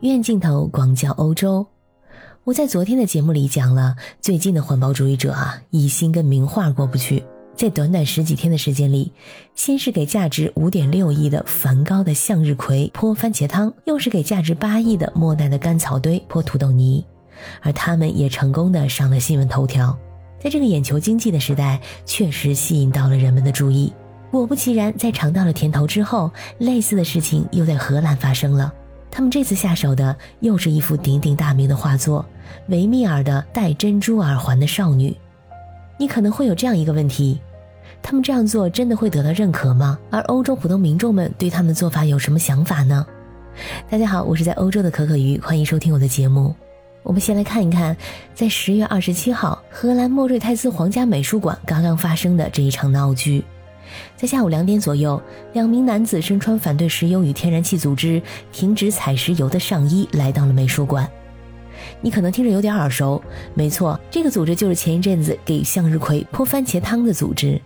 远镜头广角欧洲。我在昨天的节目里讲了，最近的环保主义者啊，一心跟名画过不去，在短短十几天的时间里，先是给价值五点六亿的梵高的向日葵泼番茄汤，又是给价值八亿的莫奈的干草堆泼土豆泥，而他们也成功的上了新闻头条。在这个眼球经济的时代，确实吸引到了人们的注意。果不其然，在尝到了甜头之后，类似的事情又在荷兰发生了。他们这次下手的又是一幅鼎鼎大名的画作——维米尔的戴珍珠耳环的少女。你可能会有这样一个问题：他们这样做真的会得到认可吗？而欧洲普通民众们对他们的做法有什么想法呢？大家好，我是在欧洲的可可鱼，欢迎收听我的节目。我们先来看一看，在十月二十七号，荷兰莫瑞泰斯皇家美术馆刚刚发生的这一场闹剧。在下午两点左右，两名男子身穿反对石油与天然气组织停止采石油的上衣，来到了美术馆。你可能听着有点耳熟，没错，这个组织就是前一阵子给向日葵泼番茄汤的组织。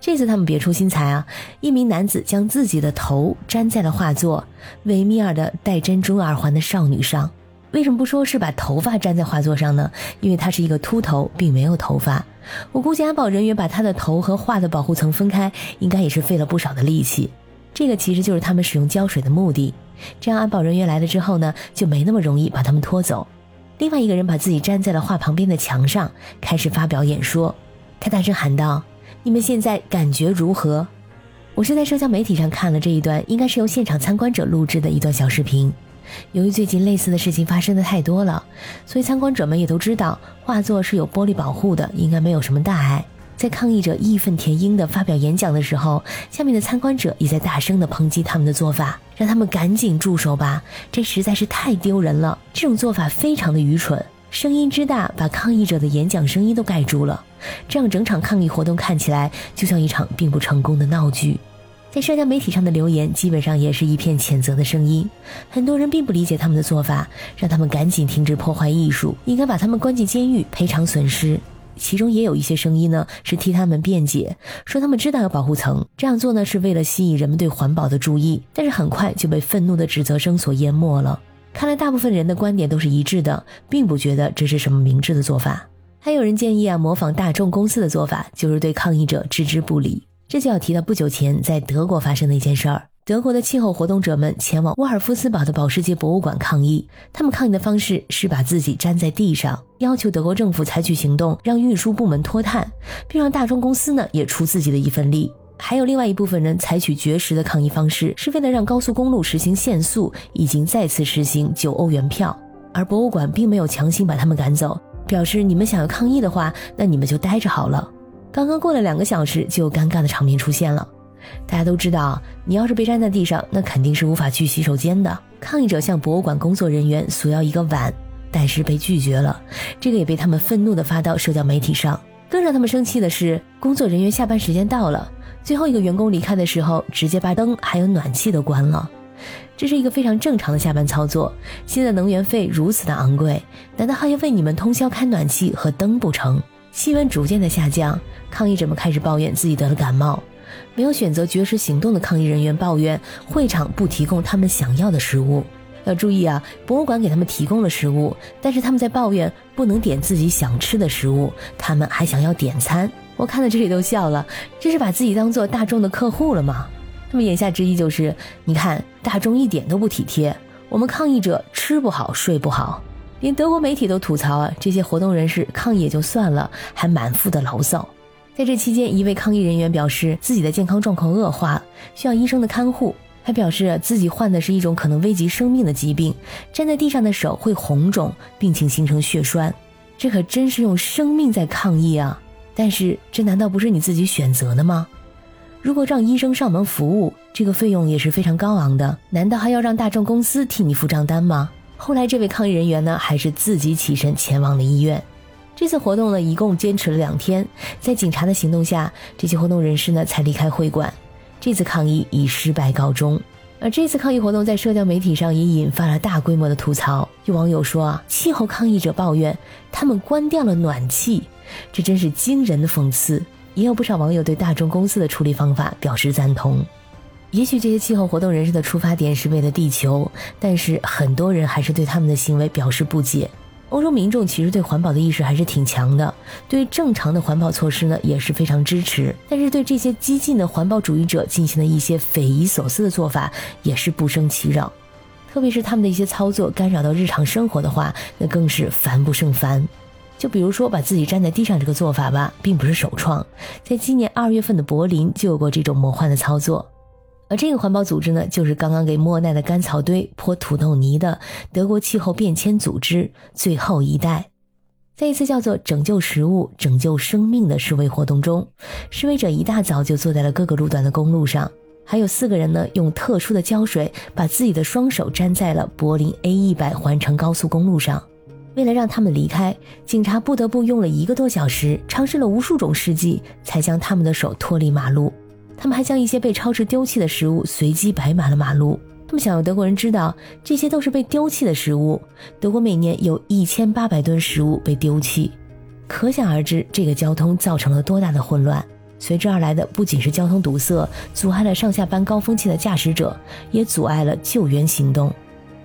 这次他们别出心裁啊，一名男子将自己的头粘在了画作维米尔的戴珍珠耳环的少女上。为什么不说是把头发粘在画作上呢？因为他是一个秃头，并没有头发。我估计安保人员把他的头和画的保护层分开，应该也是费了不少的力气。这个其实就是他们使用胶水的目的。这样安保人员来了之后呢，就没那么容易把他们拖走。另外一个人把自己粘在了画旁边的墙上，开始发表演说。他大声喊道：“你们现在感觉如何？”我是在社交媒体上看了这一段，应该是由现场参观者录制的一段小视频。由于最近类似的事情发生的太多了，所以参观者们也都知道画作是有玻璃保护的，应该没有什么大碍。在抗议者义愤填膺地发表演讲的时候，下面的参观者也在大声地抨击他们的做法，让他们赶紧住手吧，这实在是太丢人了。这种做法非常的愚蠢，声音之大把抗议者的演讲声音都盖住了，这样整场抗议活动看起来就像一场并不成功的闹剧。在社交媒体上的留言基本上也是一片谴责的声音，很多人并不理解他们的做法，让他们赶紧停止破坏艺术，应该把他们关进监狱赔偿损失。其中也有一些声音呢是替他们辩解，说他们知道有保护层，这样做呢是为了吸引人们对环保的注意，但是很快就被愤怒的指责声所淹没了。看来大部分人的观点都是一致的，并不觉得这是什么明智的做法。还有人建议啊，模仿大众公司的做法，就是对抗议者置之不理。这就要提到不久前在德国发生的一件事儿。德国的气候活动者们前往沃尔夫斯堡的保时捷博物馆抗议，他们抗议的方式是把自己粘在地上，要求德国政府采取行动，让运输部门脱碳，并让大众公司呢也出自己的一份力。还有另外一部分人采取绝食的抗议方式，是为了让高速公路实行限速，已经再次实行九欧元票。而博物馆并没有强行把他们赶走，表示你们想要抗议的话，那你们就待着好了。刚刚过了两个小时，就有尴尬的场面出现了。大家都知道，你要是被粘在地上，那肯定是无法去洗手间的。抗议者向博物馆工作人员索要一个碗，但是被拒绝了。这个也被他们愤怒地发到社交媒体上。更让他们生气的是，工作人员下班时间到了，最后一个员工离开的时候，直接把灯还有暖气都关了。这是一个非常正常的下班操作。现在能源费如此的昂贵，难道还要为你们通宵开暖气和灯不成？气温逐渐的下降。抗议者们开始抱怨自己得了感冒，没有选择绝食行动的抗议人员抱怨会场不提供他们想要的食物。要注意啊，博物馆给他们提供了食物，但是他们在抱怨不能点自己想吃的食物，他们还想要点餐。我看到这里都笑了，这是把自己当做大众的客户了吗？他们言下之意就是，你看大众一点都不体贴，我们抗议者吃不好睡不好，连德国媒体都吐槽啊，这些活动人士抗议也就算了，还满腹的牢骚。在这期间，一位抗议人员表示自己的健康状况恶化，需要医生的看护。还表示自己患的是一种可能危及生命的疾病，站在地上的手会红肿，病情形成血栓。这可真是用生命在抗议啊！但是这难道不是你自己选择的吗？如果让医生上门服务，这个费用也是非常高昂的，难道还要让大众公司替你付账单吗？后来这位抗议人员呢，还是自己起身前往了医院。这次活动呢，一共坚持了两天，在警察的行动下，这些活动人士呢才离开会馆。这次抗议以失败告终。而这次抗议活动在社交媒体上也引发了大规模的吐槽。有网友说啊，气候抗议者抱怨他们关掉了暖气，这真是惊人的讽刺。也有不少网友对大众公司的处理方法表示赞同。也许这些气候活动人士的出发点是为了地球，但是很多人还是对他们的行为表示不解。欧洲民众其实对环保的意识还是挺强的，对正常的环保措施呢也是非常支持，但是对这些激进的环保主义者进行的一些匪夷所思的做法也是不胜其扰，特别是他们的一些操作干扰到日常生活的话，那更是烦不胜烦。就比如说把自己站在地上这个做法吧，并不是首创，在今年二月份的柏林就有过这种魔幻的操作。而这个环保组织呢，就是刚刚给莫奈的干草堆泼土豆泥的德国气候变迁组织最后一代。在一次叫做“拯救食物，拯救生命”的示威活动中，示威者一大早就坐在了各个路段的公路上，还有四个人呢，用特殊的胶水把自己的双手粘在了柏林 A 一百环城高速公路上。为了让他们离开，警察不得不用了一个多小时，尝试了无数种试剂，才将他们的手脱离马路。他们还将一些被超市丢弃的食物随机摆满了马路。他们想让德国人知道，这些都是被丢弃的食物。德国每年有一千八百吨食物被丢弃，可想而知，这个交通造成了多大的混乱。随之而来的不仅是交通堵塞，阻碍了上下班高峰期的驾驶者，也阻碍了救援行动。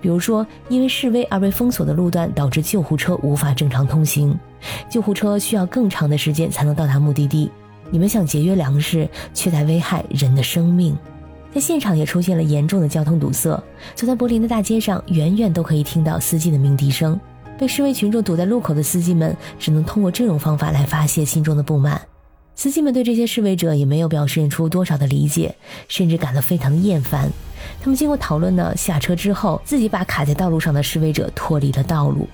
比如说，因为示威而被封锁的路段，导致救护车无法正常通行，救护车需要更长的时间才能到达目的地。你们想节约粮食，却在危害人的生命，在现场也出现了严重的交通堵塞。走在柏林的大街上，远远都可以听到司机的鸣笛声。被示威群众堵在路口的司机们，只能通过这种方法来发泄心中的不满。司机们对这些示威者也没有表现出多少的理解，甚至感到非常厌烦。他们经过讨论呢，下车之后，自己把卡在道路上的示威者脱离了道路。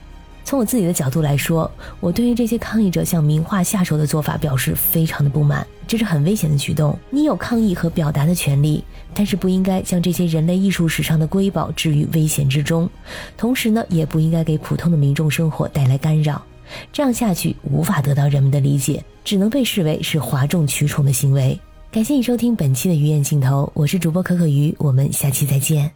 从我自己的角度来说，我对于这些抗议者向名画下手的做法表示非常的不满，这是很危险的举动。你有抗议和表达的权利，但是不应该将这些人类艺术史上的瑰宝置于危险之中，同时呢，也不应该给普通的民众生活带来干扰。这样下去无法得到人们的理解，只能被视为是哗众取宠的行为。感谢你收听本期的鱼眼镜头，我是主播可可鱼，我们下期再见。